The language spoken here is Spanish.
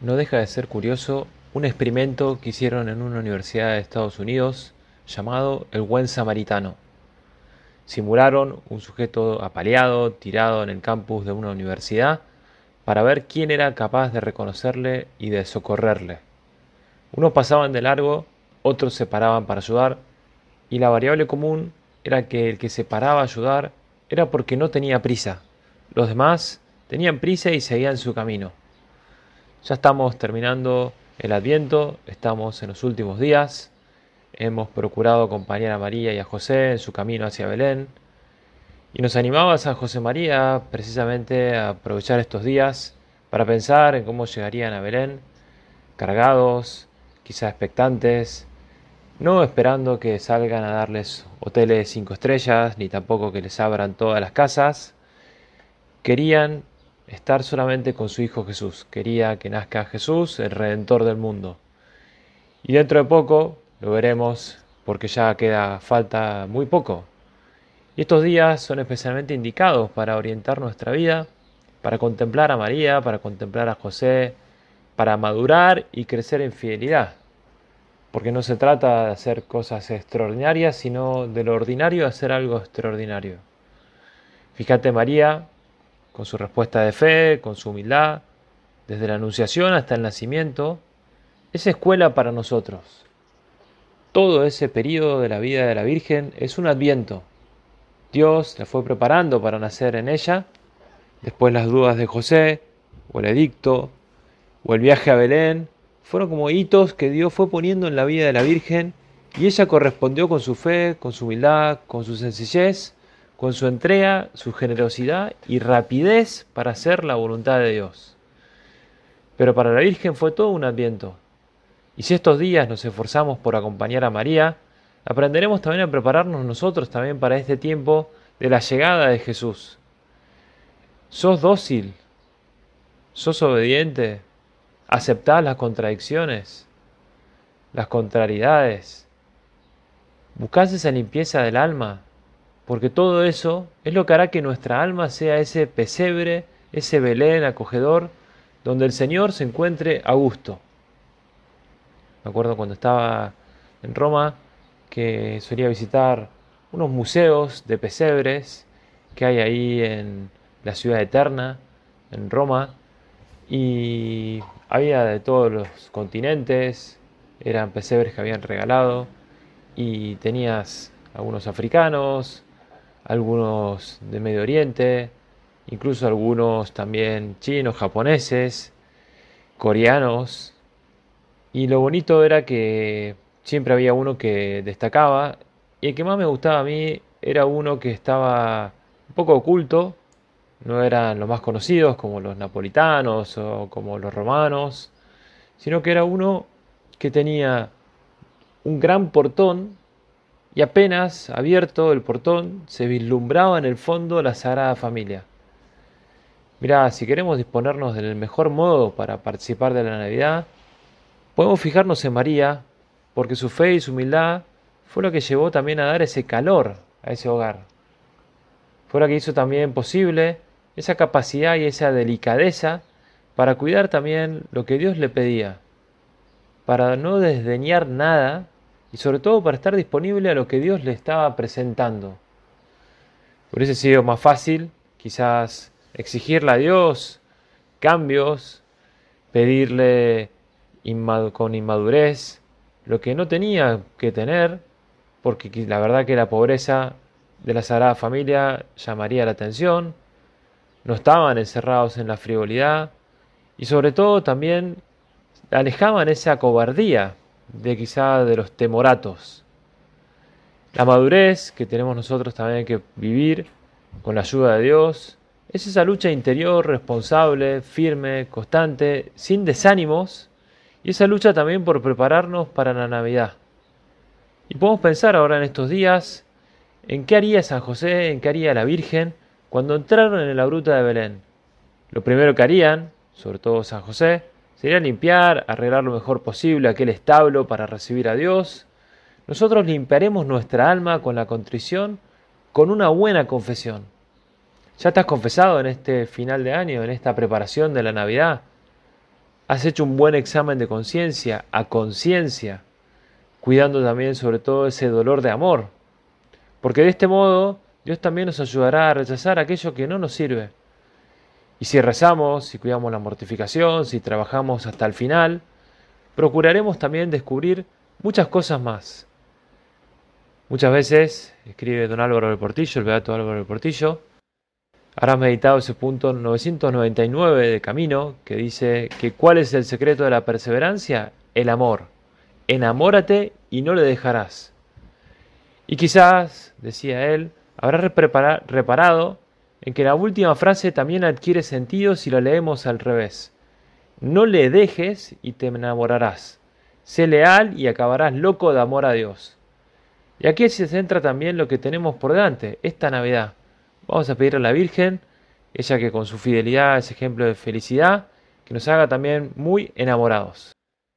no deja de ser curioso un experimento que hicieron en una universidad de Estados Unidos llamado el buen samaritano. Simularon un sujeto apaleado, tirado en el campus de una universidad, para ver quién era capaz de reconocerle y de socorrerle. Unos pasaban de largo, otros se paraban para ayudar, y la variable común era que el que se paraba a ayudar era porque no tenía prisa. Los demás tenían prisa y seguían su camino. Ya estamos terminando el Adviento, estamos en los últimos días, hemos procurado acompañar a María y a José en su camino hacia Belén, y nos animaba San José María precisamente a aprovechar estos días para pensar en cómo llegarían a Belén, cargados, quizás expectantes, no esperando que salgan a darles hoteles cinco estrellas, ni tampoco que les abran todas las casas, querían estar solamente con su Hijo Jesús. Quería que nazca Jesús, el Redentor del mundo. Y dentro de poco lo veremos porque ya queda falta muy poco. Y estos días son especialmente indicados para orientar nuestra vida, para contemplar a María, para contemplar a José, para madurar y crecer en fidelidad. Porque no se trata de hacer cosas extraordinarias, sino de lo ordinario hacer algo extraordinario. Fíjate María, con su respuesta de fe, con su humildad, desde la anunciación hasta el nacimiento, es escuela para nosotros. Todo ese periodo de la vida de la Virgen es un adviento. Dios la fue preparando para nacer en ella, después las dudas de José, o el edicto, o el viaje a Belén, fueron como hitos que Dios fue poniendo en la vida de la Virgen y ella correspondió con su fe, con su humildad, con su sencillez con su entrega, su generosidad y rapidez para hacer la voluntad de Dios. Pero para la Virgen fue todo un adviento. Y si estos días nos esforzamos por acompañar a María, aprenderemos también a prepararnos nosotros también para este tiempo de la llegada de Jesús. ¿Sos dócil? ¿Sos obediente? ¿Aceptás las contradicciones? ¿Las contrariedades? ¿Buscás esa limpieza del alma? Porque todo eso es lo que hará que nuestra alma sea ese pesebre, ese Belén acogedor, donde el Señor se encuentre a gusto. Me acuerdo cuando estaba en Roma que solía visitar unos museos de pesebres que hay ahí en la ciudad eterna, en Roma, y había de todos los continentes, eran pesebres que habían regalado, y tenías algunos africanos, algunos de Medio Oriente, incluso algunos también chinos, japoneses, coreanos. Y lo bonito era que siempre había uno que destacaba y el que más me gustaba a mí era uno que estaba un poco oculto, no eran los más conocidos como los napolitanos o como los romanos, sino que era uno que tenía un gran portón y apenas abierto el portón se vislumbraba en el fondo la Sagrada Familia. Mirá, si queremos disponernos del mejor modo para participar de la Navidad, podemos fijarnos en María, porque su fe y su humildad fue lo que llevó también a dar ese calor a ese hogar. Fue lo que hizo también posible esa capacidad y esa delicadeza para cuidar también lo que Dios le pedía, para no desdeñar nada y sobre todo para estar disponible a lo que Dios le estaba presentando. Hubiese sido más fácil quizás exigirle a Dios cambios, pedirle con inmadurez lo que no tenía que tener, porque la verdad que la pobreza de la Sagrada Familia llamaría la atención, no estaban encerrados en la frivolidad y sobre todo también alejaban esa cobardía de quizá de los temoratos. La madurez que tenemos nosotros también que vivir con la ayuda de Dios es esa lucha interior responsable, firme, constante, sin desánimos y esa lucha también por prepararnos para la Navidad. Y podemos pensar ahora en estos días en qué haría San José, en qué haría la Virgen cuando entraron en la gruta de Belén. Lo primero que harían, sobre todo San José, Sería limpiar, arreglar lo mejor posible aquel establo para recibir a Dios. Nosotros limpiaremos nuestra alma con la contrición, con una buena confesión. ¿Ya estás confesado en este final de año, en esta preparación de la Navidad? ¿Has hecho un buen examen de conciencia, a conciencia, cuidando también sobre todo ese dolor de amor? Porque de este modo Dios también nos ayudará a rechazar aquello que no nos sirve. Y si rezamos, si cuidamos la mortificación, si trabajamos hasta el final, procuraremos también descubrir muchas cosas más. Muchas veces, escribe don Álvaro del Portillo, el beato Álvaro del Portillo, habrás meditado ese punto 999 de Camino, que dice que cuál es el secreto de la perseverancia? El amor. Enamórate y no le dejarás. Y quizás, decía él, habrá reparado en que la última frase también adquiere sentido si lo leemos al revés. No le dejes y te enamorarás. Sé leal y acabarás loco de amor a Dios. Y aquí se centra también lo que tenemos por delante, esta Navidad. Vamos a pedir a la Virgen, ella que con su fidelidad es ejemplo de felicidad, que nos haga también muy enamorados.